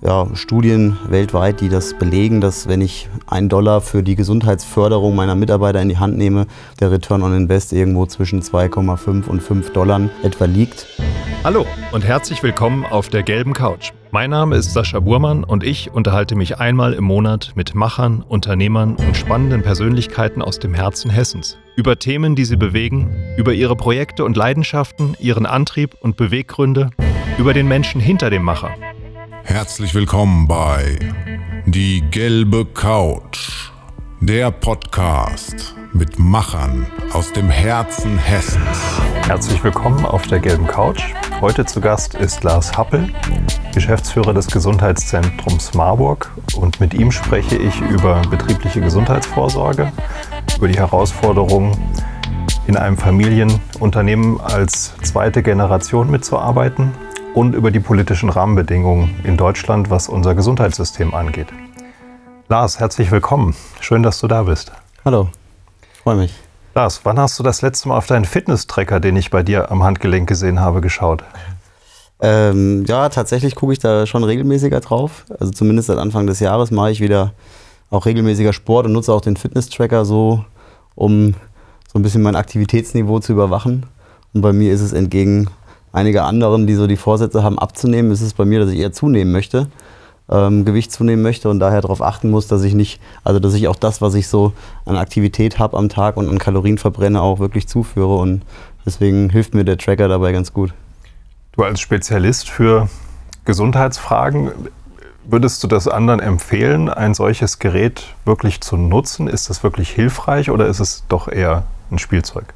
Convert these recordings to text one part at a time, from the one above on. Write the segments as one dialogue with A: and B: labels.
A: ja, Studien weltweit, die das belegen, dass wenn ich einen Dollar für die Gesundheitsförderung meiner Mitarbeiter in die Hand nehme, der Return on Invest irgendwo zwischen 2,5 und 5 Dollar etwa liegt.
B: Hallo und herzlich willkommen auf der gelben Couch. Mein Name ist Sascha Burmann und ich unterhalte mich einmal im Monat mit Machern, Unternehmern und spannenden Persönlichkeiten aus dem Herzen Hessens über Themen, die sie bewegen, über ihre Projekte und Leidenschaften, ihren Antrieb und Beweggründe, über den Menschen hinter dem Macher.
C: Herzlich willkommen bei Die gelbe Couch, der Podcast mit Machern aus dem Herzen Hessens.
B: Herzlich willkommen auf der gelben Couch. Heute zu Gast ist Lars Happel, Geschäftsführer des Gesundheitszentrums Marburg und mit ihm spreche ich über betriebliche Gesundheitsvorsorge, über die Herausforderungen in einem Familienunternehmen als zweite Generation mitzuarbeiten und über die politischen Rahmenbedingungen in Deutschland, was unser Gesundheitssystem angeht. Lars, herzlich willkommen. Schön, dass du da bist.
A: Hallo, freue mich.
B: Lars, wann hast du das letzte Mal auf deinen Fitness-Tracker, den ich bei dir am Handgelenk gesehen habe, geschaut?
A: Ähm, ja, tatsächlich gucke ich da schon regelmäßiger drauf. Also zumindest seit Anfang des Jahres mache ich wieder auch regelmäßiger Sport und nutze auch den Fitness-Tracker so, um so ein bisschen mein Aktivitätsniveau zu überwachen. Und bei mir ist es entgegen einige anderen, die so die Vorsätze haben, abzunehmen, ist es bei mir, dass ich eher zunehmen möchte, ähm, Gewicht zunehmen möchte und daher darauf achten muss, dass ich nicht, also dass ich auch das, was ich so an Aktivität habe am Tag und an Kalorien verbrenne, auch wirklich zuführe. Und deswegen hilft mir der Tracker dabei ganz gut.
B: Du als Spezialist für Gesundheitsfragen, würdest du das anderen empfehlen, ein solches Gerät wirklich zu nutzen? Ist das wirklich hilfreich oder ist es doch eher ein Spielzeug?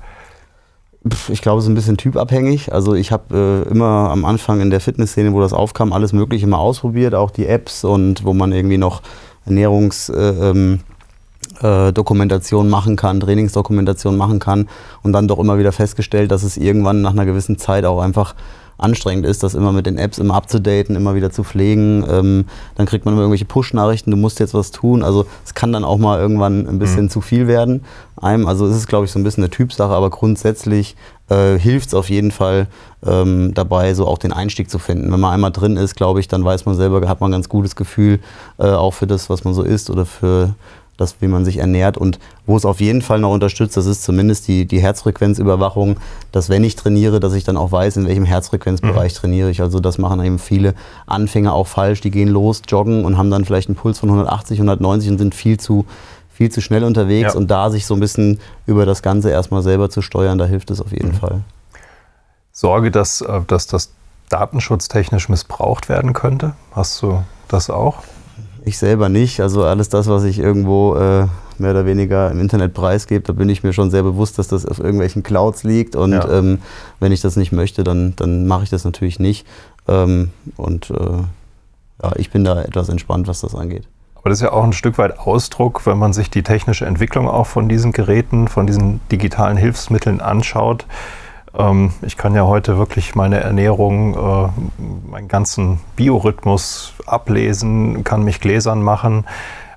A: Ich glaube, es ist ein bisschen typabhängig. Also ich habe äh, immer am Anfang in der Fitnessszene, wo das aufkam, alles Mögliche mal ausprobiert, auch die Apps und wo man irgendwie noch Ernährungsdokumentation äh, ähm, äh, machen kann, Trainingsdokumentation machen kann und dann doch immer wieder festgestellt, dass es irgendwann nach einer gewissen Zeit auch einfach anstrengend ist, das immer mit den Apps immer abzudaten, immer wieder zu pflegen. Ähm, dann kriegt man immer irgendwelche Push-Nachrichten, du musst jetzt was tun. Also es kann dann auch mal irgendwann ein bisschen mhm. zu viel werden. Einem, also es ist, glaube ich, so ein bisschen eine Typsache, aber grundsätzlich äh, hilft es auf jeden Fall ähm, dabei, so auch den Einstieg zu finden. Wenn man einmal drin ist, glaube ich, dann weiß man selber, hat man ein ganz gutes Gefühl, äh, auch für das, was man so isst oder für das, wie man sich ernährt. Und wo es auf jeden Fall noch unterstützt, das ist zumindest die, die Herzfrequenzüberwachung, dass wenn ich trainiere, dass ich dann auch weiß, in welchem Herzfrequenzbereich mhm. trainiere ich. Also das machen eben viele Anfänger auch falsch. Die gehen los, joggen und haben dann vielleicht einen Puls von 180, 190 und sind viel zu viel zu schnell unterwegs ja. und da sich so ein bisschen über das Ganze erstmal selber zu steuern, da hilft es auf jeden mhm. Fall.
B: Sorge, dass, äh, dass das datenschutztechnisch missbraucht werden könnte? Hast du das auch?
A: Ich selber nicht. Also alles das, was ich irgendwo äh, mehr oder weniger im Internet preisgebe, da bin ich mir schon sehr bewusst, dass das auf irgendwelchen Clouds liegt. Und ja. ähm, wenn ich das nicht möchte, dann, dann mache ich das natürlich nicht. Ähm, und äh, ja, ich bin da etwas entspannt, was das angeht.
B: Aber das ist ja auch ein Stück weit Ausdruck, wenn man sich die technische Entwicklung auch von diesen Geräten, von diesen digitalen Hilfsmitteln anschaut ähm, ich kann ja heute wirklich meine Ernährung, äh, meinen ganzen Biorhythmus ablesen, kann mich gläsern machen.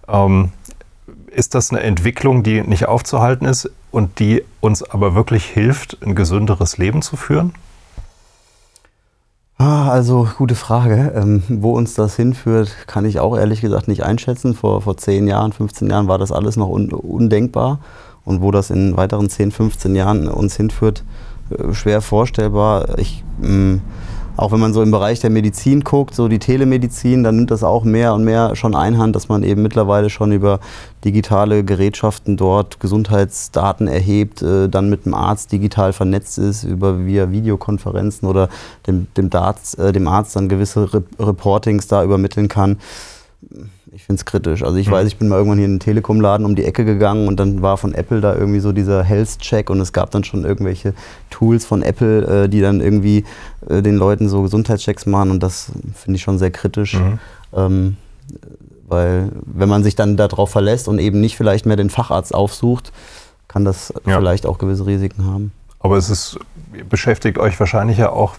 B: Ähm, ist das eine Entwicklung, die nicht aufzuhalten ist und die uns aber wirklich hilft, ein gesünderes Leben zu führen?
A: Ah, also gute Frage. Ähm, wo uns das hinführt, kann ich auch ehrlich gesagt nicht einschätzen. Vor, vor 10 Jahren, 15 Jahren war das alles noch un undenkbar. Und wo das in weiteren 10, 15 Jahren uns hinführt, schwer vorstellbar. Ich, mm, auch wenn man so im Bereich der Medizin guckt, so die Telemedizin, dann nimmt das auch mehr und mehr schon Einhand, dass man eben mittlerweile schon über digitale Gerätschaften dort Gesundheitsdaten erhebt, äh, dann mit dem Arzt digital vernetzt ist, über via Videokonferenzen oder dem, dem, Darts, äh, dem Arzt dann gewisse Re Reportings da übermitteln kann ich finde es kritisch. Also ich mhm. weiß, ich bin mal irgendwann hier in den Telekom-Laden um die Ecke gegangen und dann war von Apple da irgendwie so dieser Health-Check und es gab dann schon irgendwelche Tools von Apple, äh, die dann irgendwie äh, den Leuten so Gesundheitschecks machen und das finde ich schon sehr kritisch. Mhm. Ähm, weil wenn man sich dann darauf verlässt und eben nicht vielleicht mehr den Facharzt aufsucht, kann das ja. vielleicht auch gewisse Risiken haben.
B: Aber es ist, beschäftigt euch wahrscheinlich ja auch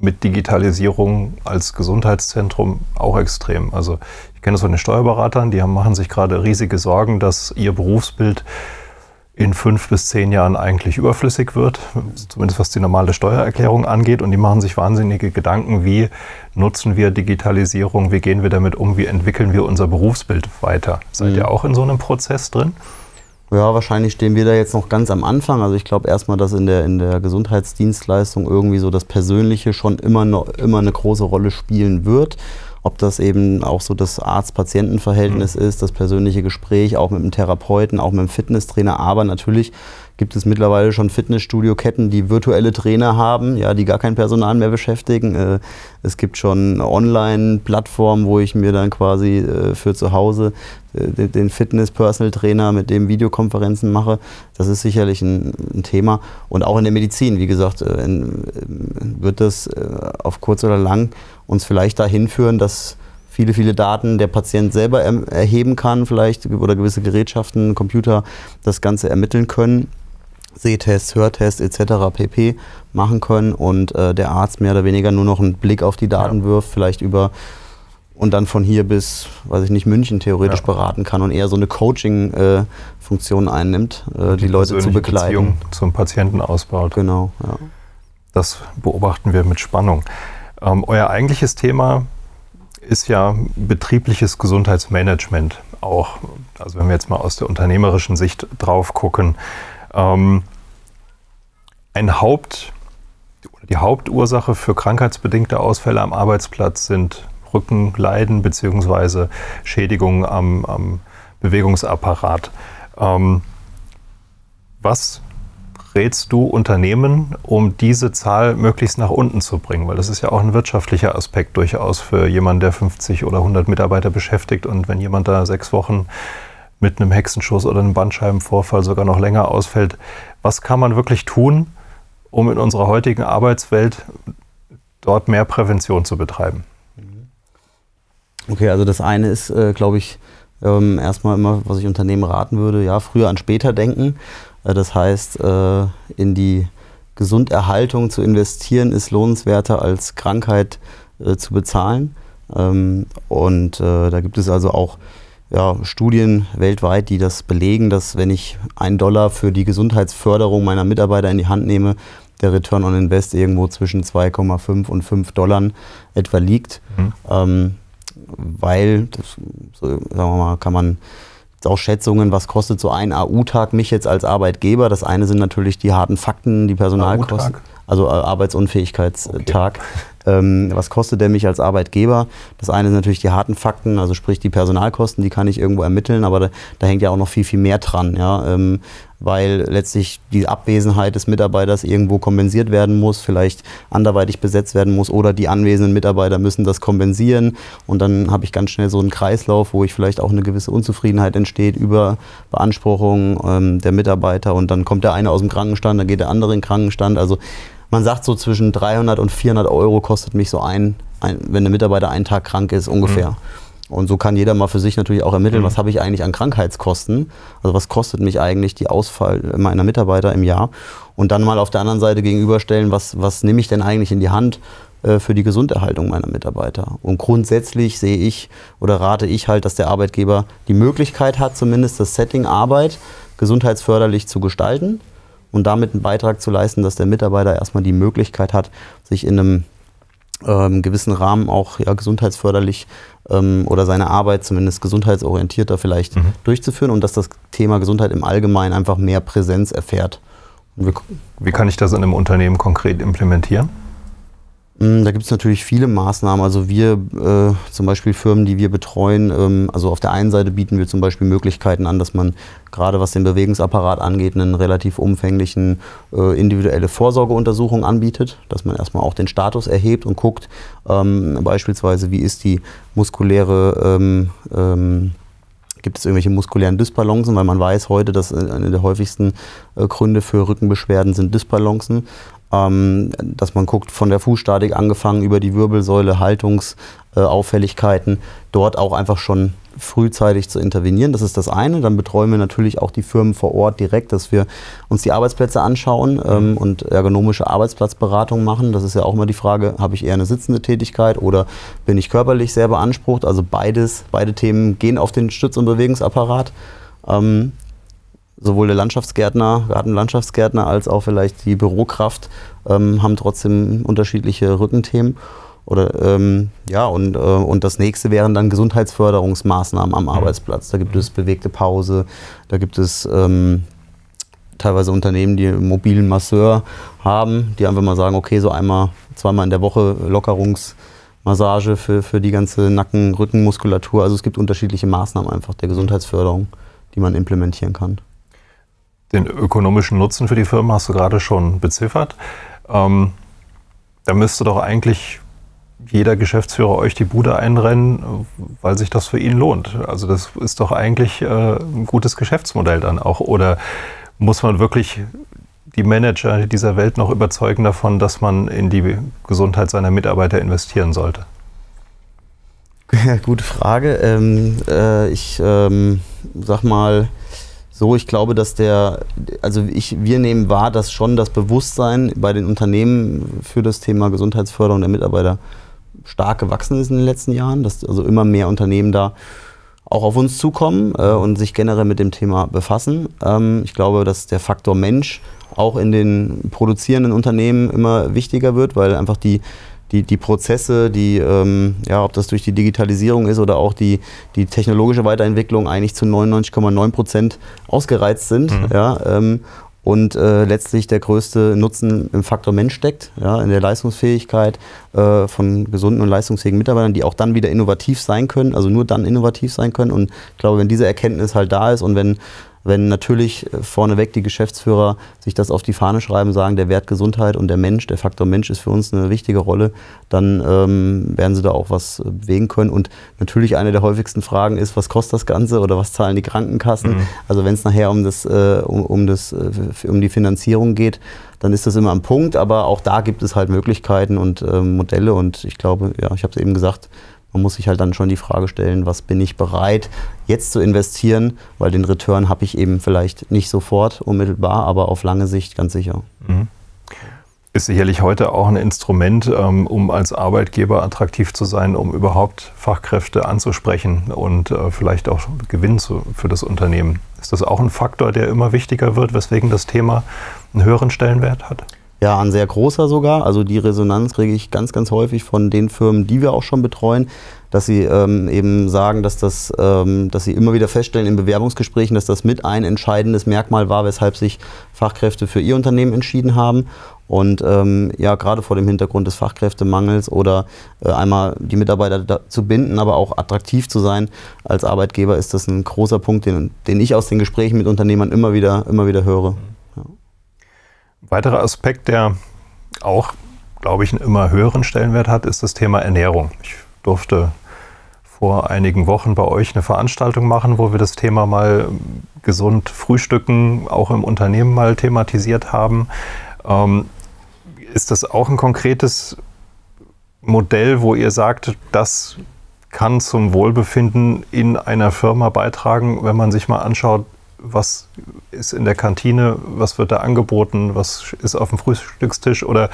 B: mit Digitalisierung als Gesundheitszentrum auch extrem. Also ich kenne das von den Steuerberatern, die haben, machen sich gerade riesige Sorgen, dass ihr Berufsbild in fünf bis zehn Jahren eigentlich überflüssig wird, zumindest was die normale Steuererklärung angeht. Und die machen sich wahnsinnige Gedanken, wie nutzen wir Digitalisierung, wie gehen wir damit um, wie entwickeln wir unser Berufsbild weiter. Seid mhm. ihr auch in so einem Prozess drin?
A: Ja, wahrscheinlich stehen wir da jetzt noch ganz am Anfang. Also ich glaube erstmal, dass in der, in der Gesundheitsdienstleistung irgendwie so das Persönliche schon immer, noch, immer eine große Rolle spielen wird ob das eben auch so das Arzt-Patienten-Verhältnis mhm. ist, das persönliche Gespräch, auch mit dem Therapeuten, auch mit dem Fitnesstrainer. Aber natürlich gibt es mittlerweile schon Fitnessstudio-Ketten, die virtuelle Trainer haben, ja, die gar kein Personal mehr beschäftigen. Äh, es gibt schon Online-Plattformen, wo ich mir dann quasi äh, für zu Hause äh, den Fitness-Personal-Trainer mit dem Videokonferenzen mache. Das ist sicherlich ein, ein, Thema. Und auch in der Medizin, wie gesagt, wird das auf kurz oder lang uns vielleicht dahin führen, dass viele, viele Daten der Patient selber erheben kann, vielleicht oder gewisse Gerätschaften, Computer das Ganze ermitteln können. Sehtests, Hörtests etc. pp. machen können und äh, der Arzt mehr oder weniger nur noch einen Blick auf die Daten ja. wirft, vielleicht über und dann von hier bis, weiß ich nicht, München theoretisch ja. beraten kann und eher so eine Coaching-Funktion äh, einnimmt, äh, die, die, Leute zu begleiten. Beziehung
B: zum Patienten ausbaut.
A: Genau, ja.
B: Das beobachten wir mit Spannung. Ähm, euer eigentliches Thema ist ja betriebliches Gesundheitsmanagement auch. Also wenn wir jetzt mal aus der unternehmerischen Sicht drauf gucken, ähm, ein Haupt, die Hauptursache für krankheitsbedingte Ausfälle am Arbeitsplatz sind Rückenleiden bzw. Schädigungen am, am Bewegungsapparat. Ähm, was rätst du Unternehmen, um diese Zahl möglichst nach unten zu bringen? Weil das ist ja auch ein wirtschaftlicher Aspekt durchaus für jemanden, der 50 oder 100 Mitarbeiter beschäftigt. Und wenn jemand da sechs Wochen mit einem Hexenschuss oder einem Bandscheibenvorfall sogar noch länger ausfällt. Was kann man wirklich tun, um in unserer heutigen Arbeitswelt dort mehr Prävention zu betreiben?
A: Okay, also das eine ist, äh, glaube ich, ähm, erstmal immer, was ich Unternehmen raten würde, ja, früher an später denken. Äh, das heißt, äh, in die Gesunderhaltung zu investieren, ist lohnenswerter als Krankheit äh, zu bezahlen. Ähm, und äh, da gibt es also auch ja, Studien weltweit, die das belegen, dass wenn ich einen Dollar für die Gesundheitsförderung meiner Mitarbeiter in die Hand nehme, der Return on Invest irgendwo zwischen 2,5 und 5 Dollar etwa liegt. Mhm. Ähm, weil, das, so, sagen wir mal, kann man auch Schätzungen, was kostet so ein AU-Tag mich jetzt als Arbeitgeber. Das eine sind natürlich die harten Fakten, die Personalkosten, also äh, Arbeitsunfähigkeitstag. Okay. Ähm, was kostet der mich als Arbeitgeber? Das eine sind natürlich die harten Fakten, also sprich die Personalkosten, die kann ich irgendwo ermitteln, aber da, da hängt ja auch noch viel, viel mehr dran, ja, ähm, weil letztlich die Abwesenheit des Mitarbeiters irgendwo kompensiert werden muss, vielleicht anderweitig besetzt werden muss oder die anwesenden Mitarbeiter müssen das kompensieren. Und dann habe ich ganz schnell so einen Kreislauf, wo ich vielleicht auch eine gewisse Unzufriedenheit entsteht über Beanspruchung ähm, der Mitarbeiter und dann kommt der eine aus dem Krankenstand, dann geht der andere in den Krankenstand, also man sagt so zwischen 300 und 400 Euro kostet mich so ein, ein wenn der Mitarbeiter einen Tag krank ist, ungefähr. Mhm. Und so kann jeder mal für sich natürlich auch ermitteln, mhm. was habe ich eigentlich an Krankheitskosten? Also was kostet mich eigentlich die Ausfall meiner Mitarbeiter im Jahr? Und dann mal auf der anderen Seite gegenüberstellen, was, was nehme ich denn eigentlich in die Hand äh, für die Gesunderhaltung meiner Mitarbeiter? Und grundsätzlich sehe ich oder rate ich halt, dass der Arbeitgeber die Möglichkeit hat, zumindest das Setting Arbeit gesundheitsförderlich zu gestalten und damit einen Beitrag zu leisten, dass der Mitarbeiter erstmal die Möglichkeit hat, sich in einem ähm, gewissen Rahmen auch ja, gesundheitsförderlich ähm, oder seine Arbeit zumindest gesundheitsorientierter vielleicht mhm. durchzuführen und dass das Thema Gesundheit im Allgemeinen einfach mehr Präsenz erfährt.
B: Wie kann ich das in einem Unternehmen konkret implementieren?
A: Mm, da gibt es natürlich viele Maßnahmen. Also wir, äh, zum Beispiel Firmen, die wir betreuen, ähm, also auf der einen Seite bieten wir zum Beispiel Möglichkeiten an, dass man gerade was den Bewegungsapparat angeht, einen relativ umfänglichen äh, individuelle Vorsorgeuntersuchung anbietet, dass man erstmal auch den Status erhebt und guckt, ähm, beispielsweise, wie ist die muskuläre ähm, ähm Gibt es irgendwelche muskulären Dysbalancen, weil man weiß heute, dass äh, eine der häufigsten äh, Gründe für Rückenbeschwerden sind Dysbalancen ähm, dass man guckt von der Fußstatik angefangen über die Wirbelsäule, Haltungsauffälligkeiten, äh, dort auch einfach schon frühzeitig zu intervenieren. Das ist das eine. Dann betreuen wir natürlich auch die Firmen vor Ort direkt, dass wir uns die Arbeitsplätze anschauen ähm, und ergonomische Arbeitsplatzberatung machen. Das ist ja auch immer die Frage, habe ich eher eine sitzende Tätigkeit oder bin ich körperlich sehr beansprucht? Also beides, beide Themen gehen auf den Stütz- und Bewegungsapparat. Ähm, sowohl der Landschaftsgärtner, Gartenlandschaftsgärtner als auch vielleicht die Bürokraft ähm, haben trotzdem unterschiedliche Rückenthemen. Oder ähm, ja, und, äh, und das nächste wären dann Gesundheitsförderungsmaßnahmen am mhm. Arbeitsplatz. Da gibt es bewegte Pause, da gibt es ähm, teilweise Unternehmen, die einen mobilen Masseur haben, die einfach mal sagen, okay, so einmal, zweimal in der Woche Lockerungsmassage für, für die ganze Nacken-Rückenmuskulatur. Also es gibt unterschiedliche Maßnahmen einfach der Gesundheitsförderung, die man implementieren kann.
B: Den ökonomischen Nutzen für die Firma hast du gerade schon beziffert. Ähm, da müsste doch eigentlich jeder Geschäftsführer euch die Bude einrennen, weil sich das für ihn lohnt. Also das ist doch eigentlich äh, ein gutes Geschäftsmodell dann auch. Oder muss man wirklich die Manager dieser Welt noch überzeugen davon, dass man in die Gesundheit seiner Mitarbeiter investieren sollte?
A: Ja, gute Frage. Ähm, äh, ich ähm, sag mal so, ich glaube, dass der, also ich, wir nehmen wahr, dass schon das Bewusstsein bei den Unternehmen für das Thema Gesundheitsförderung der Mitarbeiter stark gewachsen ist in den letzten Jahren, dass also immer mehr Unternehmen da auch auf uns zukommen äh, und sich generell mit dem Thema befassen. Ähm, ich glaube, dass der Faktor Mensch auch in den produzierenden Unternehmen immer wichtiger wird, weil einfach die, die, die Prozesse, die, ähm, ja, ob das durch die Digitalisierung ist oder auch die, die technologische Weiterentwicklung eigentlich zu 99,9 Prozent ausgereizt sind. Mhm. Ja, ähm, und äh, letztlich der größte Nutzen im Faktor Mensch steckt, ja, in der Leistungsfähigkeit äh, von gesunden und leistungsfähigen Mitarbeitern, die auch dann wieder innovativ sein können, also nur dann innovativ sein können. Und ich glaube, wenn diese Erkenntnis halt da ist und wenn wenn natürlich äh, vorneweg die Geschäftsführer sich das auf die Fahne schreiben, sagen, der Wert Gesundheit und der Mensch, der Faktor Mensch ist für uns eine wichtige Rolle, dann ähm, werden sie da auch was äh, bewegen können. Und natürlich eine der häufigsten Fragen ist, was kostet das Ganze oder was zahlen die Krankenkassen? Mhm. Also wenn es nachher um, das, äh, um, um, das, äh, um die Finanzierung geht, dann ist das immer am Punkt. Aber auch da gibt es halt Möglichkeiten und äh, Modelle. Und ich glaube, ja, ich habe es eben gesagt, man muss sich halt dann schon die Frage stellen, was bin ich bereit jetzt zu investieren, weil den Return habe ich eben vielleicht nicht sofort unmittelbar, aber auf lange Sicht ganz sicher. Mhm.
B: Ist sicherlich heute auch ein Instrument, ähm, um als Arbeitgeber attraktiv zu sein, um überhaupt Fachkräfte anzusprechen und äh, vielleicht auch Gewinn für das Unternehmen. Ist das auch ein Faktor, der immer wichtiger wird, weswegen das Thema einen höheren Stellenwert hat?
A: Ja, ein sehr großer sogar. Also die Resonanz kriege ich ganz, ganz häufig von den Firmen, die wir auch schon betreuen, dass sie ähm, eben sagen, dass das, ähm, dass sie immer wieder feststellen in Bewerbungsgesprächen, dass das mit ein entscheidendes Merkmal war, weshalb sich Fachkräfte für ihr Unternehmen entschieden haben. Und ähm, ja, gerade vor dem Hintergrund des Fachkräftemangels oder äh, einmal die Mitarbeiter zu binden, aber auch attraktiv zu sein als Arbeitgeber, ist das ein großer Punkt, den, den ich aus den Gesprächen mit Unternehmern immer wieder, immer wieder höre.
B: Weiterer Aspekt, der auch, glaube ich, einen immer höheren Stellenwert hat, ist das Thema Ernährung. Ich durfte vor einigen Wochen bei euch eine Veranstaltung machen, wo wir das Thema mal gesund frühstücken auch im Unternehmen mal thematisiert haben. Ähm, ist das auch ein konkretes Modell, wo ihr sagt, das kann zum Wohlbefinden in einer Firma beitragen, wenn man sich mal anschaut, was ist in der Kantine, was wird da angeboten, was ist auf dem Frühstückstisch oder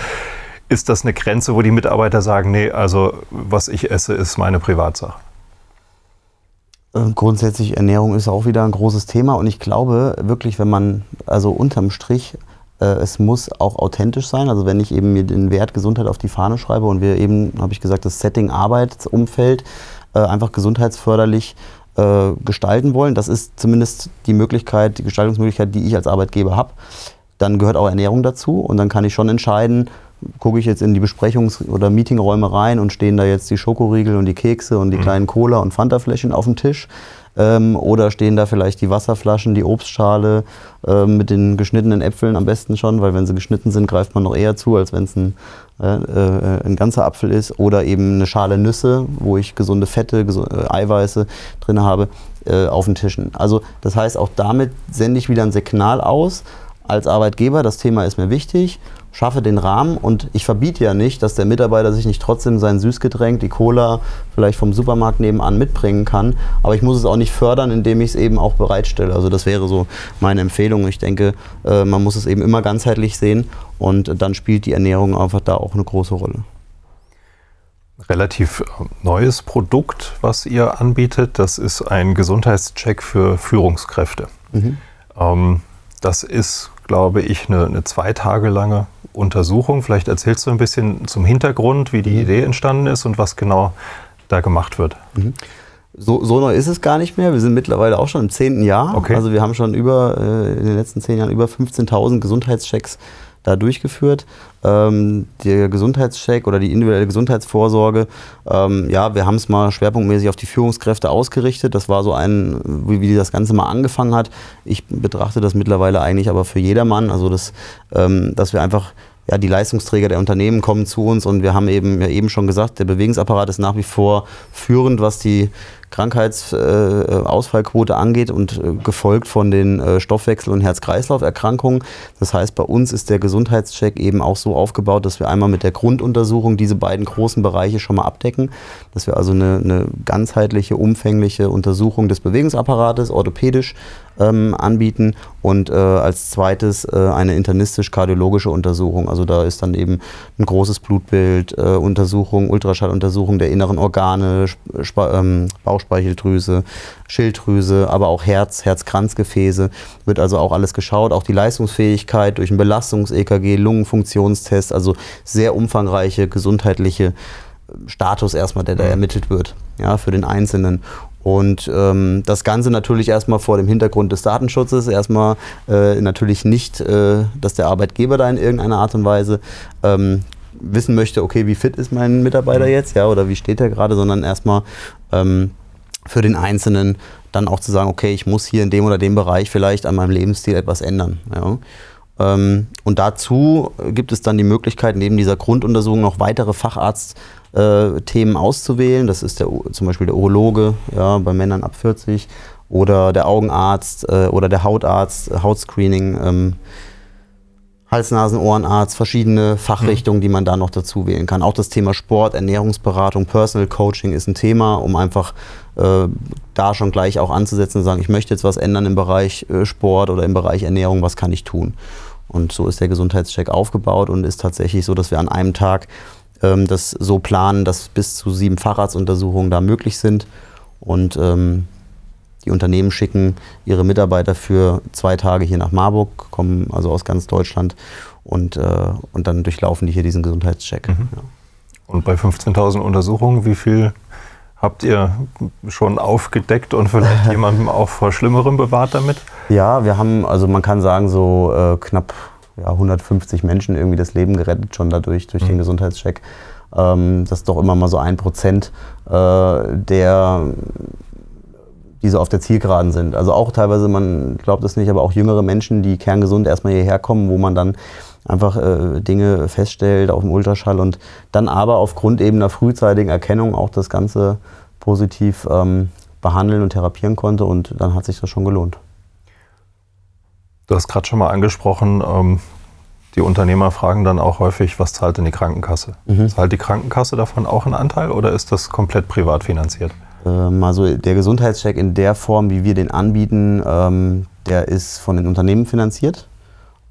B: ist das eine Grenze, wo die Mitarbeiter sagen, nee, also was ich esse, ist meine Privatsache?
A: Ähm, grundsätzlich Ernährung ist auch wieder ein großes Thema und ich glaube wirklich, wenn man, also unterm Strich, äh, es muss auch authentisch sein. Also wenn ich eben mir den Wert Gesundheit auf die Fahne schreibe und wir eben, habe ich gesagt, das Setting Arbeitsumfeld äh, einfach gesundheitsförderlich äh, gestalten wollen, das ist zumindest die Möglichkeit, die Gestaltungsmöglichkeit, die ich als Arbeitgeber habe, dann gehört auch Ernährung dazu und dann kann ich schon entscheiden, gucke ich jetzt in die Besprechungs- oder Meetingräume rein und stehen da jetzt die Schokoriegel und die Kekse und die mhm. kleinen Cola- und Fantafläschchen auf dem Tisch. Ähm, oder stehen da vielleicht die Wasserflaschen, die Obstschale äh, mit den geschnittenen Äpfeln am besten schon, weil wenn sie geschnitten sind, greift man noch eher zu, als wenn es ein, äh, äh, ein ganzer Apfel ist. Oder eben eine Schale Nüsse, wo ich gesunde Fette, gesunde, äh, Eiweiße drin habe, äh, auf den Tischen. Also das heißt, auch damit sende ich wieder ein Signal aus als Arbeitgeber, das Thema ist mir wichtig schaffe den Rahmen und ich verbiete ja nicht, dass der Mitarbeiter sich nicht trotzdem sein Süßgetränk, die Cola vielleicht vom Supermarkt nebenan mitbringen kann, aber ich muss es auch nicht fördern, indem ich es eben auch bereitstelle. Also das wäre so meine Empfehlung. Ich denke, äh, man muss es eben immer ganzheitlich sehen und dann spielt die Ernährung einfach da auch eine große Rolle.
B: Relativ neues Produkt, was ihr anbietet, das ist ein Gesundheitscheck für Führungskräfte. Mhm. Ähm, das ist, glaube ich, eine, eine zwei Tage lange Untersuchung. Vielleicht erzählst du ein bisschen zum Hintergrund, wie die mhm. Idee entstanden ist und was genau da gemacht wird. Mhm.
A: So, so, neu ist es gar nicht mehr. Wir sind mittlerweile auch schon im zehnten Jahr. Okay. Also wir haben schon über äh, in den letzten zehn Jahren über 15.000 Gesundheitschecks da durchgeführt. Ähm, der Gesundheitscheck oder die individuelle Gesundheitsvorsorge, ähm, ja, wir haben es mal schwerpunktmäßig auf die Führungskräfte ausgerichtet. Das war so ein, wie, wie das Ganze mal angefangen hat. Ich betrachte das mittlerweile eigentlich aber für jedermann. Also, das, ähm, dass wir einfach ja, die Leistungsträger der Unternehmen kommen zu uns und wir haben eben ja eben schon gesagt, der Bewegungsapparat ist nach wie vor führend, was die Krankheitsausfallquote äh, angeht und äh, gefolgt von den äh, Stoffwechsel- und Herz-Kreislauf-Erkrankungen. Das heißt, bei uns ist der Gesundheitscheck eben auch so aufgebaut, dass wir einmal mit der Grunduntersuchung diese beiden großen Bereiche schon mal abdecken, dass wir also eine, eine ganzheitliche, umfängliche Untersuchung des Bewegungsapparates, orthopädisch ähm, anbieten und äh, als zweites äh, eine internistisch-kardiologische Untersuchung. Also da ist dann eben ein großes Blutbild, äh, Untersuchung, Ultraschalluntersuchung der inneren Organe, Sp ähm, Bauchspeicheldrüse, Schilddrüse, aber auch Herz, Herzkranzgefäße. Wird also auch alles geschaut, auch die Leistungsfähigkeit durch ein Belastungs-EKG, Lungenfunktionstest, also sehr umfangreiche gesundheitliche Status erstmal, der da mhm. ermittelt wird, ja, für den Einzelnen. Und ähm, das Ganze natürlich erstmal vor dem Hintergrund des Datenschutzes, erstmal äh, natürlich nicht, äh, dass der Arbeitgeber da in irgendeiner Art und Weise ähm, wissen möchte, okay, wie fit ist mein Mitarbeiter mhm. jetzt, ja, oder wie steht er gerade, sondern erstmal ähm, für den Einzelnen dann auch zu sagen, okay, ich muss hier in dem oder dem Bereich vielleicht an meinem Lebensstil etwas ändern. Ja. Ähm, und dazu gibt es dann die Möglichkeit, neben dieser Grunduntersuchung noch weitere Facharzt- äh, Themen auszuwählen. Das ist der, zum Beispiel der Urologe ja, bei Männern ab 40 oder der Augenarzt äh, oder der Hautarzt, Hautscreening, ähm, Hals-, Nasen-, Ohrenarzt, verschiedene Fachrichtungen, mhm. die man da noch dazu wählen kann. Auch das Thema Sport, Ernährungsberatung, Personal Coaching ist ein Thema, um einfach äh, da schon gleich auch anzusetzen und sagen, ich möchte jetzt was ändern im Bereich äh, Sport oder im Bereich Ernährung, was kann ich tun? Und so ist der Gesundheitscheck aufgebaut und ist tatsächlich so, dass wir an einem Tag ähm, das so planen, dass bis zu sieben Fahrradsuntersuchungen da möglich sind. Und ähm, die Unternehmen schicken ihre Mitarbeiter für zwei Tage hier nach Marburg, kommen also aus ganz Deutschland und, äh, und dann durchlaufen die hier diesen Gesundheitscheck. Mhm. Ja.
B: Und bei 15.000 Untersuchungen, wie viel habt ihr schon aufgedeckt und vielleicht jemandem auch vor Schlimmerem bewahrt damit?
A: Ja, wir haben, also man kann sagen, so äh, knapp ja, 150 Menschen irgendwie das Leben gerettet, schon dadurch, durch mhm. den Gesundheitscheck. Ähm, das ist doch immer mal so ein Prozent äh, der die so auf der Zielgeraden sind. Also auch teilweise, man glaubt es nicht, aber auch jüngere Menschen, die kerngesund erstmal hierher kommen, wo man dann einfach äh, Dinge feststellt auf dem Ultraschall und dann aber aufgrund eben einer frühzeitigen Erkennung auch das Ganze positiv ähm, behandeln und therapieren konnte und dann hat sich das schon gelohnt.
B: Du hast gerade schon mal angesprochen, ähm, die Unternehmer fragen dann auch häufig, was zahlt denn die Krankenkasse? Mhm. Zahlt die Krankenkasse davon auch einen Anteil oder ist das komplett privat finanziert?
A: Ähm, also der Gesundheitscheck in der Form, wie wir den anbieten, ähm, der ist von den Unternehmen finanziert.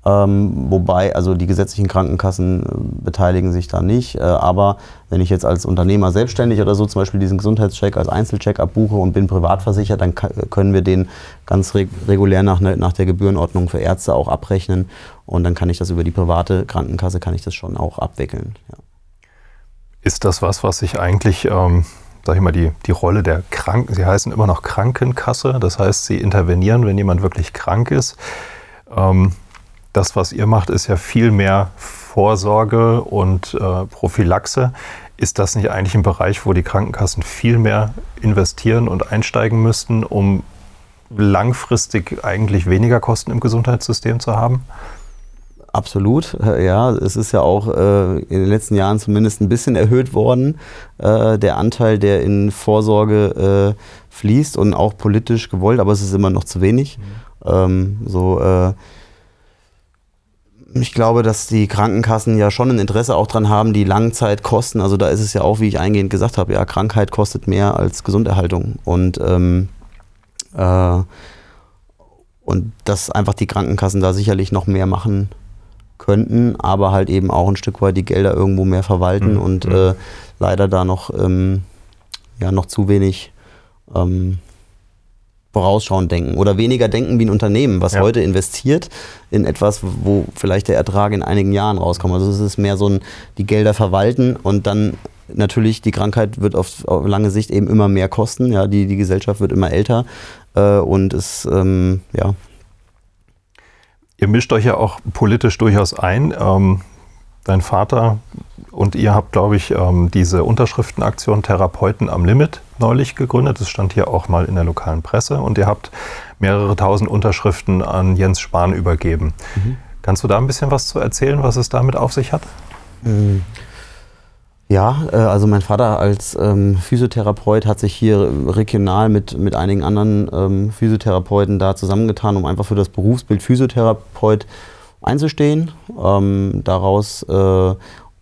A: Ähm, wobei, also die gesetzlichen Krankenkassen äh, beteiligen sich da nicht. Äh, aber wenn ich jetzt als Unternehmer selbstständig oder so zum Beispiel diesen Gesundheitscheck als Einzelcheck abbuche und bin privat versichert, dann können wir den ganz reg regulär nach, ne, nach der Gebührenordnung für Ärzte auch abrechnen. Und dann kann ich das über die private Krankenkasse, kann ich das schon auch abwickeln. Ja.
B: Ist das was, was sich eigentlich... Ähm sag ich mal, die, die Rolle der Kranken, sie heißen immer noch Krankenkasse, das heißt, sie intervenieren, wenn jemand wirklich krank ist. Ähm, das, was ihr macht, ist ja viel mehr Vorsorge und äh, Prophylaxe. Ist das nicht eigentlich ein Bereich, wo die Krankenkassen viel mehr investieren und einsteigen müssten, um langfristig eigentlich weniger Kosten im Gesundheitssystem zu haben?
A: Absolut, ja. Es ist ja auch äh, in den letzten Jahren zumindest ein bisschen erhöht worden, äh, der Anteil, der in Vorsorge äh, fließt und auch politisch gewollt, aber es ist immer noch zu wenig. Mhm. Ähm, so äh, ich glaube, dass die Krankenkassen ja schon ein Interesse auch dran haben, die Langzeitkosten, also da ist es ja auch, wie ich eingehend gesagt habe, ja, Krankheit kostet mehr als Gesunderhaltung. Und, ähm, äh, und dass einfach die Krankenkassen da sicherlich noch mehr machen könnten, aber halt eben auch ein Stück weit die Gelder irgendwo mehr verwalten mhm. und mhm. äh, leider da noch, ähm, ja, noch zu wenig ähm, vorausschauend denken oder weniger denken wie ein Unternehmen, was
B: Ja.
A: heute investiert in etwas, wo vielleicht der Ertrag in einigen Jahren rauskommt. Also es ist mehr so ein, die Gelder verwalten und dann natürlich die Krankheit wird auf, auf lange Sicht eben immer mehr kosten. Ja, die, die Gesellschaft wird immer älter äh, und es, ähm, ja,
B: Ihr mischt euch ja auch politisch durchaus ein. Ähm, dein Vater und ihr habt, glaube ich, ähm, diese Unterschriftenaktion Therapeuten am Limit neulich gegründet. Das stand hier auch mal in der lokalen Presse. Und ihr habt mehrere tausend Unterschriften an Jens Spahn übergeben. Kannst du da ein bisschen was zu erzählen, was es damit auf sich hat?
A: Ja, äh, also mein Vater als ähm, Physiotherapeut hat sich hier regional mit, mit einigen anderen ähm, Physiotherapeuten da zusammengetan, um einfach für das Berufsbild Physiotherapeut einzustehen. Ähm, daraus äh,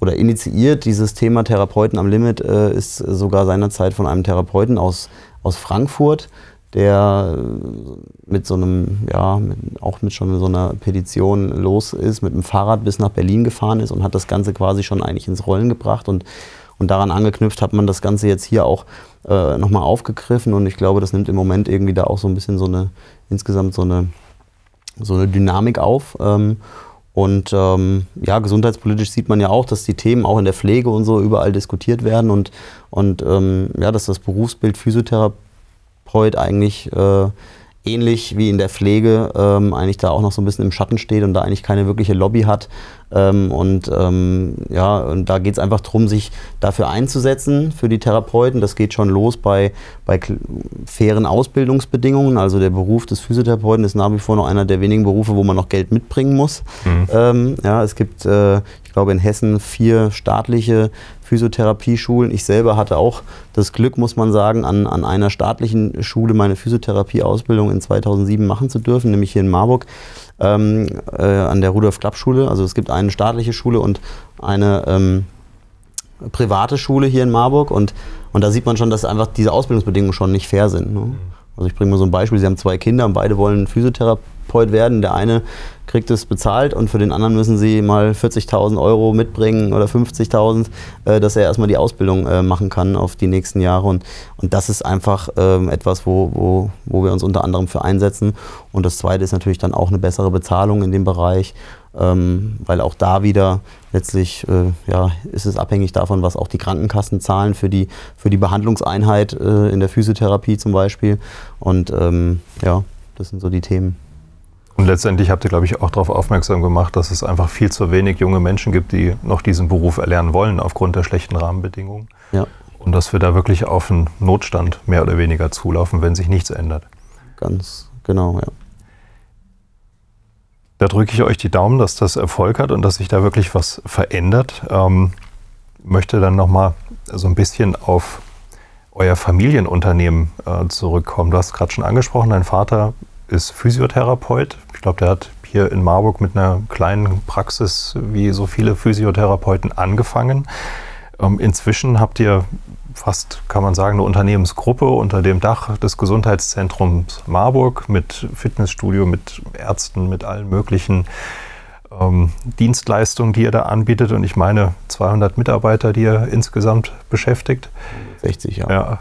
A: oder initiiert dieses Thema Therapeuten am Limit äh, ist sogar seinerzeit von einem Therapeuten aus, aus Frankfurt, der äh, mit so einem, ja, mit, auch mit schon so einer Petition los ist, mit dem Fahrrad bis nach Berlin gefahren ist und hat das Ganze quasi schon eigentlich ins Rollen gebracht und, und daran angeknüpft hat man das Ganze jetzt hier auch äh, nochmal aufgegriffen und ich glaube, das nimmt im Moment irgendwie da auch so ein bisschen so eine, insgesamt so eine, so eine Dynamik auf. Ähm, und ähm, ja, gesundheitspolitisch sieht man ja auch, dass die Themen auch in der Pflege und so überall diskutiert werden und, und ähm, ja, dass das Berufsbild Physiotherapeut eigentlich äh, ähnlich wie in der Pflege ähm, eigentlich da auch noch so ein bisschen im Schatten steht und da eigentlich keine wirkliche Lobby hat. Ähm, und ähm, ja, und da geht es einfach darum, sich dafür einzusetzen, für die Therapeuten. Das geht schon los bei, bei fairen Ausbildungsbedingungen. Also der Beruf des Physiotherapeuten ist nach wie vor noch einer der wenigen Berufe, wo man noch Geld mitbringen muss. Ähm, ja, es gibt, äh, ich glaube, in Hessen vier staatliche Physiotherapieschulen. Ich selber hatte auch das Glück, muss man sagen, an, an einer staatlichen Schule meine Physiotherapieausbildung in 2007 machen zu dürfen, nämlich hier in Marburg ähm, äh, an der Rudolf-Klapp-Schule. Also es gibt eine staatliche Schule und eine ähm, private Schule hier in Marburg und, und da sieht man schon, dass einfach diese Ausbildungsbedingungen schon nicht fair sind. Ne? Also ich bringe mal so ein Beispiel, sie haben zwei Kinder und beide wollen Physiotherapeut werden. Der eine kriegt es bezahlt und für den anderen müssen sie mal 40.000 Euro mitbringen oder 50.000, äh, dass er erstmal die Ausbildung äh, machen kann auf die nächsten Jahre. Und, und das ist einfach ähm, etwas, wo, wo, wo wir uns unter anderem für einsetzen. Und das Zweite ist natürlich dann auch eine bessere Bezahlung in dem Bereich, ähm, weil auch da wieder letztlich äh, ja, ist es abhängig davon, was auch die Krankenkassen zahlen für die, für die Behandlungseinheit äh, in der Physiotherapie zum Beispiel. Und ähm, ja, das sind so die Themen.
B: Und letztendlich habt ihr, glaube ich, auch darauf aufmerksam gemacht, dass es einfach viel zu wenig junge Menschen gibt, die noch diesen Beruf erlernen wollen aufgrund der schlechten Rahmenbedingungen.
A: Ja,
B: Und dass wir da wirklich auf einen Notstand mehr oder weniger zulaufen, wenn sich nichts ändert.
A: ganz genau, ja.
B: Da drücke ich euch die Daumen, dass das Erfolg hat und dass sich da wirklich was verändert. Ähm, möchte dann nochmal so ein bisschen auf euer Familienunternehmen äh, zurückkommen. Du hast gerade schon angesprochen, dein Vater ist Physiotherapeut. Ich glaube, der hat hier in Marburg mit einer kleinen Praxis wie so viele Physiotherapeuten angefangen. Ähm, inzwischen habt ihr fast, kann man sagen, eine Unternehmensgruppe unter dem Dach des Gesundheitszentrums Marburg mit Fitnessstudio, mit Ärzten, mit allen möglichen ähm, Dienstleistungen, die ihr da anbietet. Und ich meine 200 Mitarbeiter, die ihr insgesamt beschäftigt.
A: 60 Jahre.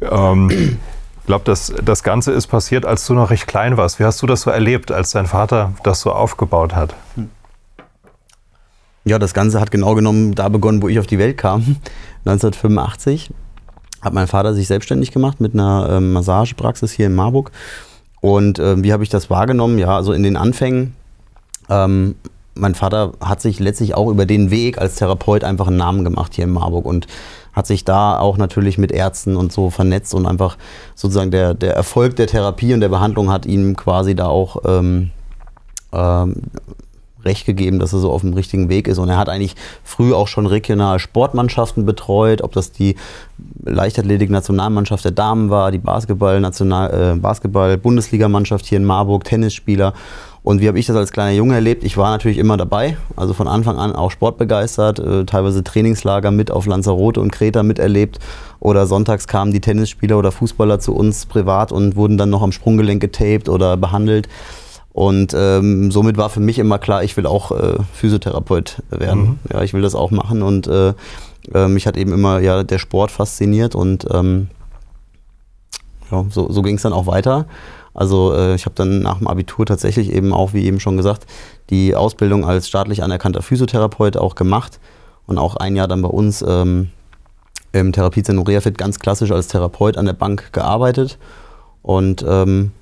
B: Ja. Ähm, ich glaube, das, das Ganze ist passiert, als du noch recht klein warst. Wie hast du das so erlebt, als dein Vater das so aufgebaut hat?
A: Ja, das Ganze hat genau genommen da begonnen, wo ich auf die Welt kam. 1985 hat mein Vater sich selbstständig gemacht mit einer ähm, Massagepraxis hier in Marburg. Und ähm, wie habe ich das wahrgenommen? Ja, also in den Anfängen, ähm, mein Vater hat sich letztlich auch über den Weg als Therapeut einfach einen Namen gemacht hier in Marburg und hat sich da auch natürlich mit Ärzten und so vernetzt und einfach sozusagen der, der Erfolg der Therapie und der Behandlung hat ihm quasi da auch ähm, ähm, recht gegeben, dass er so auf dem richtigen Weg ist. Und er hat eigentlich früh auch schon regional Sportmannschaften betreut, ob das die Leichtathletik-Nationalmannschaft der Damen war, die äh, Basketball-Bundesligamannschaft hier in Marburg, Tennisspieler. Und wie habe ich das als kleiner Junge erlebt? Ich war natürlich immer dabei, also von Anfang an auch sportbegeistert, äh, teilweise Trainingslager mit auf Lanzarote und Kreta miterlebt. Oder sonntags kamen die Tennisspieler oder Fußballer zu uns privat und wurden dann noch am Sprunggelenk getaped oder behandelt. Und ähm, somit war für mich immer klar, ich will auch äh, Physiotherapeut werden. Ja, ich will das auch machen. Und äh, äh, mich hat eben immer ja der Sport fasziniert und ähm, ja, so, so ging es dann auch weiter. Also äh, ich habe dann nach dem Abitur tatsächlich eben auch, wie eben schon gesagt, die Ausbildung als staatlich anerkannter Physiotherapeut auch gemacht und auch ein Jahr dann bei uns ähm, im Therapiezentrum Reafit ganz klassisch als Therapeut an der Bank gearbeitet. Und ähm,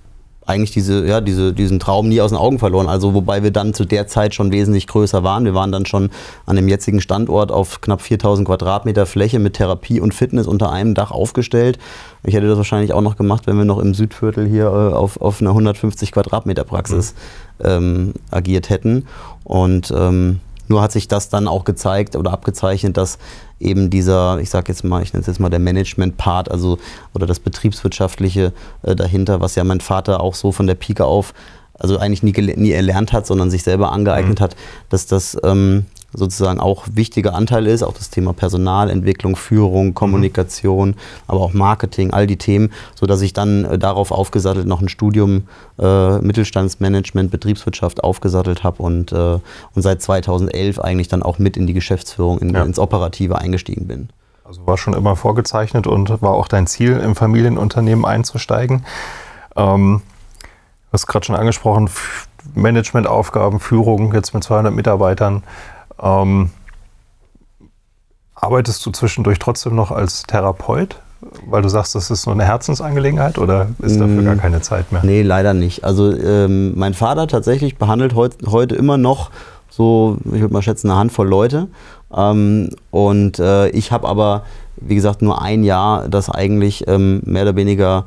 A: eigentlich diese, ja, diese, diesen Traum nie aus den Augen verloren. Also wobei wir dann zu der Zeit schon wesentlich größer waren. Wir waren dann schon an dem jetzigen Standort auf knapp 4000 Quadratmeter Fläche mit Therapie und Fitness unter einem Dach aufgestellt. Ich hätte das wahrscheinlich auch noch gemacht, wenn wir noch im Südviertel hier äh, auf, auf einer 150 Quadratmeter Praxis mhm. ähm, agiert hätten. Und ähm, nur hat sich das dann auch gezeigt oder abgezeichnet, dass eben dieser, ich sage jetzt mal, ich nenne es jetzt mal der Management-Part, also oder das Betriebswirtschaftliche äh, dahinter, was ja mein Vater auch so von der Pike auf, also eigentlich nie, nie erlernt hat, sondern sich selber angeeignet mhm. hat, dass das ähm, sozusagen auch wichtiger Anteil ist, auch das Thema Personalentwicklung, Führung, mhm. Kommunikation, mhm. aber auch Marketing, all die Themen, sodass ich dann äh, darauf aufgesattelt noch ein Studium äh, Mittelstandsmanagement, Betriebswirtschaft aufgesattelt habe und, äh, und seit 2011 eigentlich dann auch mit in die Geschäftsführung, in, ja. ins Operative eingestiegen bin.
B: Also war schon immer vorgezeichnet und war auch dein Ziel, im Familienunternehmen einzusteigen. Ähm, du hast gerade schon angesprochen, Managementaufgaben, Führung jetzt mit 200 Mitarbeitern. Ähm, arbeitest du zwischendurch trotzdem noch als Therapeut? Weil du sagst, das ist so eine Herzensangelegenheit oder ist dafür gar mm, keine Zeit mehr?
A: Nee, leider nicht. Also ähm, mein Vater tatsächlich behandelt heut, heute immer noch so, ich würde mal schätzen, eine Handvoll Leute. Ähm, und äh, ich habe aber, wie gesagt, nur ein Jahr das eigentlich ähm, mehr oder weniger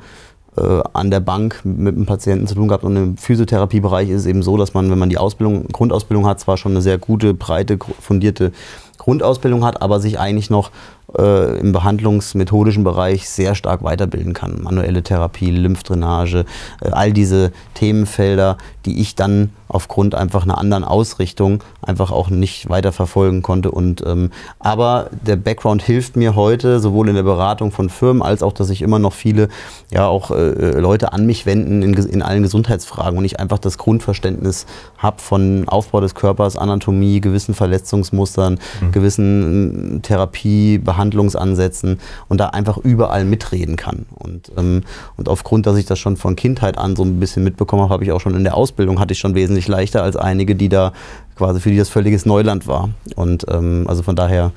A: an der Bank mit einem Patienten zu tun gehabt. Und im Physiotherapiebereich ist es eben so, dass man, wenn man die Ausbildung, Grundausbildung hat, zwar schon eine sehr gute, breite, fundierte Grundausbildung hat, aber sich eigentlich noch äh, im behandlungsmethodischen Bereich sehr stark weiterbilden kann. Manuelle Therapie, Lymphdrainage, äh, all diese Themenfelder, die ich dann aufgrund einfach einer anderen Ausrichtung einfach auch nicht weiter verfolgen konnte. Und, ähm, aber der Background hilft mir heute, sowohl in der Beratung von Firmen, als auch, dass ich immer noch viele ja auch äh, äh Leute an mich wenden in, in allen Gesundheitsfragen und ich einfach das Grundverständnis habe von Aufbau des Körpers, Anatomie, gewissen Verletzungsmustern, mhm. gewissen Therapie, Behandlung Handlungsansätzen und da einfach überall mitreden kann. Und, ähm, und aufgrund, dass ich das schon von Kindheit an so ein bisschen mitbekommen habe, habe ich auch schon in der Ausbildung, hatte ich schon wesentlich leichter als einige, die da quasi für die das völliges Neuland war. Und ähm, also von daher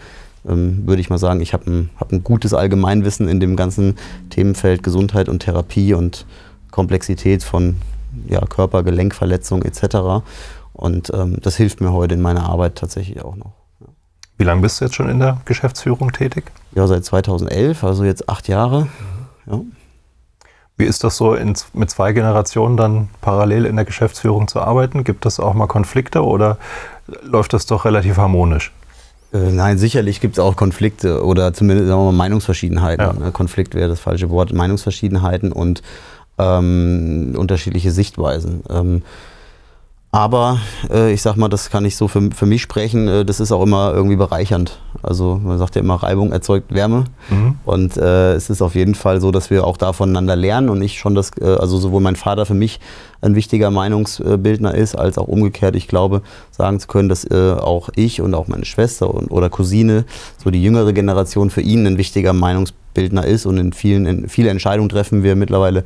A: ähm, würde ich mal sagen, ich habe ein, hab ein gutes Allgemeinwissen in dem ganzen Themenfeld Gesundheit und Therapie und Komplexität von ja, Körper, Gelenkverletzung etc. Und ähm, das hilft mir heute in meiner Arbeit tatsächlich auch noch.
B: Wie lange bist du jetzt schon in der Geschäftsführung tätig?
A: Ja, seit 2011, also jetzt acht Jahre. Mhm. Ja.
B: Wie ist das so, in, mit zwei Generationen dann parallel in der Geschäftsführung zu arbeiten? Gibt es auch mal Konflikte oder läuft das doch relativ harmonisch?
A: Äh, nein, sicherlich gibt es auch Konflikte oder zumindest sagen wir mal, Meinungsverschiedenheiten. Ja. Ne, Konflikt wäre das falsche Wort. Meinungsverschiedenheiten und ähm, unterschiedliche Sichtweisen. Ähm, aber äh, ich sag mal, das kann ich so für, für mich sprechen, äh, das ist auch immer irgendwie bereichernd. Also man sagt ja immer, Reibung erzeugt Wärme. Mhm. Und äh, es ist auf jeden Fall so, dass wir auch da voneinander lernen und ich schon das, äh, also sowohl mein Vater für mich ein wichtiger Meinungsbildner ist, als auch umgekehrt, ich glaube, sagen zu können, dass äh, auch ich und auch meine Schwester und, oder Cousine, so die jüngere Generation, für ihn ein wichtiger Meinungsbildner Bildner ist und in vielen in viele Entscheidungen treffen wir mittlerweile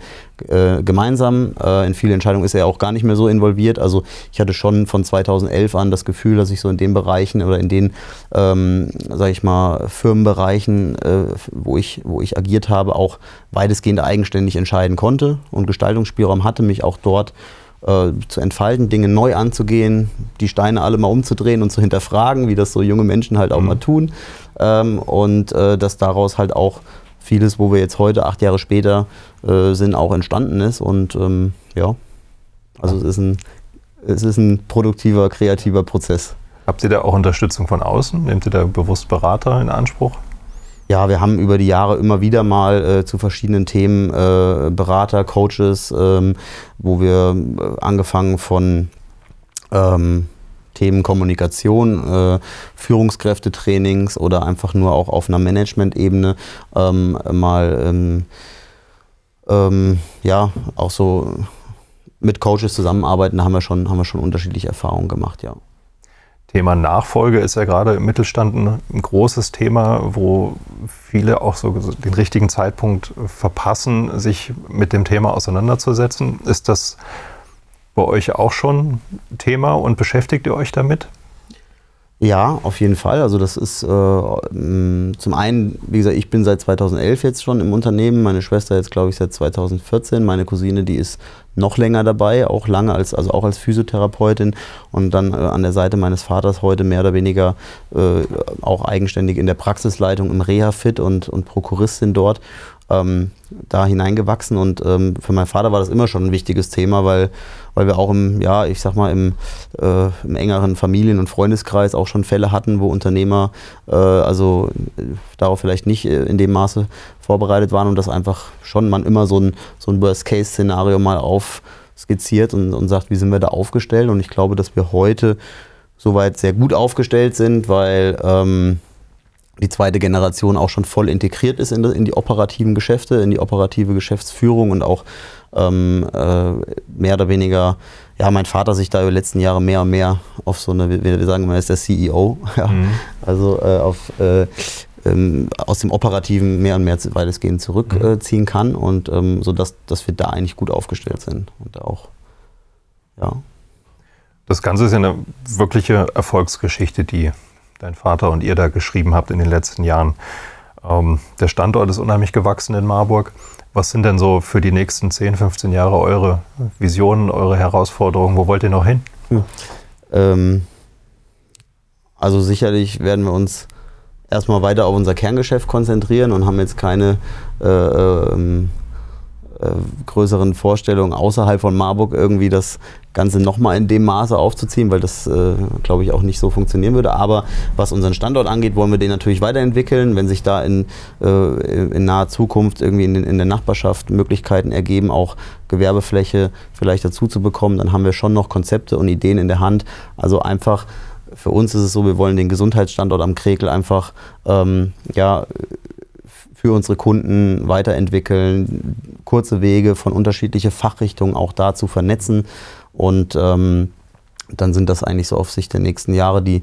A: äh, gemeinsam. Äh, in viele Entscheidungen ist er auch gar nicht mehr so involviert. Also ich hatte schon von 2011 an das Gefühl, dass ich so in den Bereichen oder in den, ähm, sage ich mal, Firmenbereichen, äh, wo, ich, wo ich agiert habe, auch weitestgehend eigenständig entscheiden konnte und Gestaltungsspielraum hatte, mich auch dort äh, zu entfalten, Dinge neu anzugehen, die Steine alle mal umzudrehen und zu hinterfragen, wie das so junge Menschen halt auch mhm. mal tun. Ähm, und äh, dass daraus halt auch vieles, wo wir jetzt heute, acht Jahre später äh, sind, auch entstanden ist. Und ähm, ja, also es ist, ein, es ist ein produktiver, kreativer Prozess.
B: Habt ihr da auch Unterstützung von außen? Nehmt ihr da bewusst Berater in Anspruch?
A: Ja, wir haben über die Jahre immer wieder mal äh, zu verschiedenen Themen äh, Berater, Coaches, ähm, wo wir äh, angefangen von ähm, Themen Kommunikation, äh, Führungskräftetrainings oder einfach nur auch auf einer Management-Ebene ähm, mal ähm, ähm, ja auch so mit Coaches zusammenarbeiten, da haben wir schon, haben wir schon unterschiedliche Erfahrungen gemacht, ja.
B: Thema Nachfolge ist ja gerade im Mittelstand ein, großes Thema, wo viele auch so den richtigen Zeitpunkt verpassen, sich mit dem Thema auseinanderzusetzen. Ist das bei euch auch schon Thema und beschäftigt ihr euch damit?
A: Ja, auf jeden Fall. Also das ist äh, zum einen, wie gesagt, ich bin seit 2011 jetzt schon im Unternehmen, meine Schwester jetzt glaube ich seit 2014, meine Cousine, die ist noch länger dabei, auch lange als, also auch als Physiotherapeutin und dann äh, an der Seite meines Vaters heute mehr oder weniger äh, auch eigenständig in der Praxisleitung im Reha-Fit und, und Prokuristin dort ähm, da hineingewachsen und ähm, für meinen Vater war das immer schon ein wichtiges Thema, weil, weil wir auch im, ja, ich sag mal, im, äh, im engeren Familien- und Freundeskreis auch schon Fälle hatten, wo Unternehmer äh, also äh, darauf vielleicht nicht äh, in dem Maße vorbereitet waren und das einfach schon man immer so ein, so ein Worst-Case-Szenario mal aufskizziert und, und sagt, wie sind wir da aufgestellt? Und ich glaube, dass wir heute soweit sehr gut aufgestellt sind, weil ähm, die zweite Generation auch schon voll integriert ist in die, in die operativen Geschäfte, in die operative Geschäftsführung und auch ähm, äh, mehr oder weniger, ja, mein Vater sich da über die letzten Jahre mehr und mehr auf so eine, wie wir sagen, er ist der CEO, ja, mhm. also äh, auf äh, ähm, aus dem Operativen mehr und mehr weitestgehend zurückziehen mhm. kann und ähm, so dass, dass wir da eigentlich gut aufgestellt sind und auch, ja.
B: Das Ganze ist ja eine wirkliche Erfolgsgeschichte, die dein Vater und ihr da geschrieben habt in den letzten Jahren. Ähm, der Standort ist unheimlich gewachsen in Marburg. Was sind denn so für die nächsten 10, 15 Jahre eure Visionen, eure Herausforderungen? Wo wollt ihr noch hin? Hm. Ähm,
A: also sicherlich werden wir uns erstmal weiter auf unser Kerngeschäft konzentrieren und haben jetzt keine äh, ähm, äh, größeren Vorstellungen außerhalb von Marburg irgendwie das Ganze nochmal in dem Maße aufzuziehen, weil das, äh, glaube ich, auch nicht so funktionieren würde. Aber was unseren Standort angeht, wollen wir den natürlich weiterentwickeln. Wenn sich da in, äh, in naher Zukunft irgendwie in, in der Nachbarschaft Möglichkeiten ergeben, auch Gewerbefläche vielleicht dazu zu bekommen, dann haben wir schon noch Konzepte und Ideen in der Hand. Also einfach für uns ist es so, wir wollen den Gesundheitsstandort am Krekel einfach ähm, ja, für unsere Kunden weiterentwickeln, kurze Wege von unterschiedlichen Fachrichtungen auch da zu vernetzen. Und ähm, dann sind das eigentlich so auf Sicht der nächsten Jahre, die äh,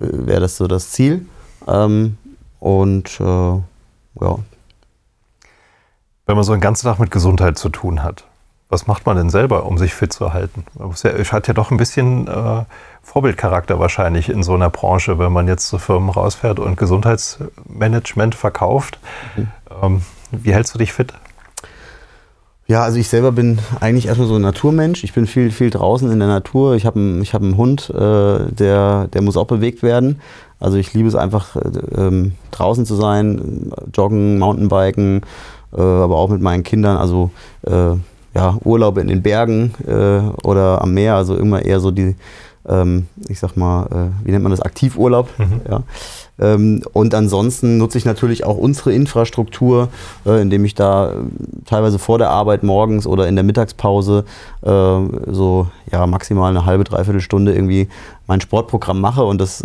A: wäre das so das Ziel. Ähm, und äh, ja.
B: Wenn man so einen ganzen Tag mit Gesundheit zu tun hat, was macht man denn selber, um sich fit zu halten? Es ja, hat ja doch ein bisschen äh, Vorbildcharakter wahrscheinlich in so einer Branche, wenn man jetzt zu Firmen rausfährt und Gesundheitsmanagement verkauft. Mhm. Ähm, wie hältst du dich fit?
A: Ja, also ich selber bin eigentlich erstmal so ein Naturmensch. Ich bin viel, viel draußen in der Natur. Ich habe einen, hab einen Hund, äh, der, der muss auch bewegt werden. Also ich liebe es einfach, äh, ähm, draußen zu sein, joggen, Mountainbiken, äh, aber auch mit meinen Kindern. Also äh, ja, Urlaube in den Bergen äh, oder am Meer, also immer eher so die, ähm, ich sag mal, äh, wie nennt man das, Aktivurlaub. Mhm. Ja. Ähm, und ansonsten nutze ich natürlich auch unsere Infrastruktur, äh, indem ich da äh, teilweise vor der Arbeit morgens oder in der Mittagspause äh, so ja, maximal eine halbe, dreiviertel Stunde irgendwie mein Sportprogramm mache und das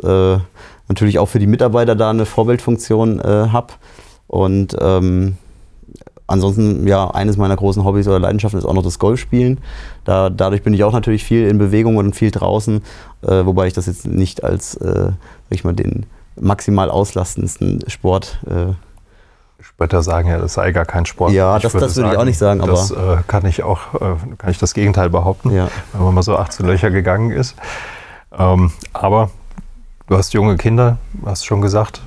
A: natürlich auch für die Mitarbeiter da eine Vorbildfunktion habe. Und ähm, ansonsten, ja, eines meiner großen Hobbys oder Leidenschaften ist auch noch das Golfspielen. Da, dadurch bin ich auch natürlich viel in Bewegung und viel draußen, äh, wobei ich das jetzt nicht als, äh, ich mal, den maximal auslastendsten Sport. Äh,
B: Später sagen ja, das sei gar kein Sport.
A: Ja, das, würde, das würde sagen, ich auch nicht sagen.
B: Aber das äh, kann ich auch, äh, kann ich das Gegenteil behaupten, ja. wenn man mal so 18 Löcher gegangen ist. Ähm, aber du hast junge Kinder, hast schon gesagt,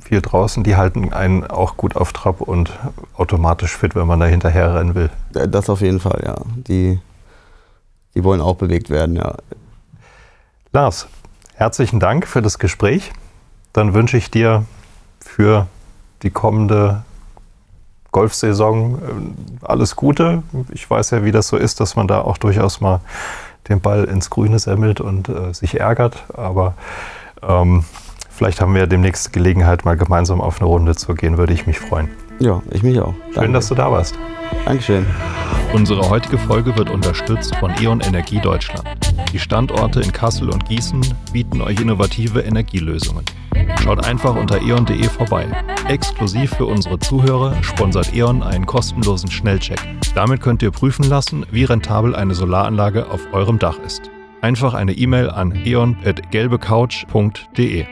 B: viel draußen, die halten einen auch gut auf Trab und automatisch fit, wenn man da hinterher rennen will.
A: Das auf jeden Fall, ja. Die, die wollen auch bewegt werden, ja.
B: Lars, herzlichen Dank für das Gespräch. Dann wünsche ich dir für die kommende Golfsaison äh, alles Gute. Ich weiß ja, wie das so ist, dass man da auch durchaus mal den Ball ins Grüne semmelt und äh, sich ärgert. Aber ähm, Vielleicht haben wir ja demnächst Gelegenheit, mal gemeinsam auf eine Runde zu gehen, würde ich mich freuen.
A: Ja, ich mich auch.
B: Danke. Schön, dass du da warst.
A: Dankeschön.
B: Unsere heutige Folge wird unterstützt von E.ON Energie Deutschland. Die Standorte in Kassel und Gießen bieten euch innovative Energielösungen. Schaut einfach unter eon.de vorbei. Exklusiv für unsere Zuhörer sponsert E.ON einen kostenlosen Schnellcheck. Damit könnt ihr prüfen lassen, wie rentabel eine Solaranlage auf eurem Dach ist. Einfach eine E-Mail an eon.gelbecouch.de.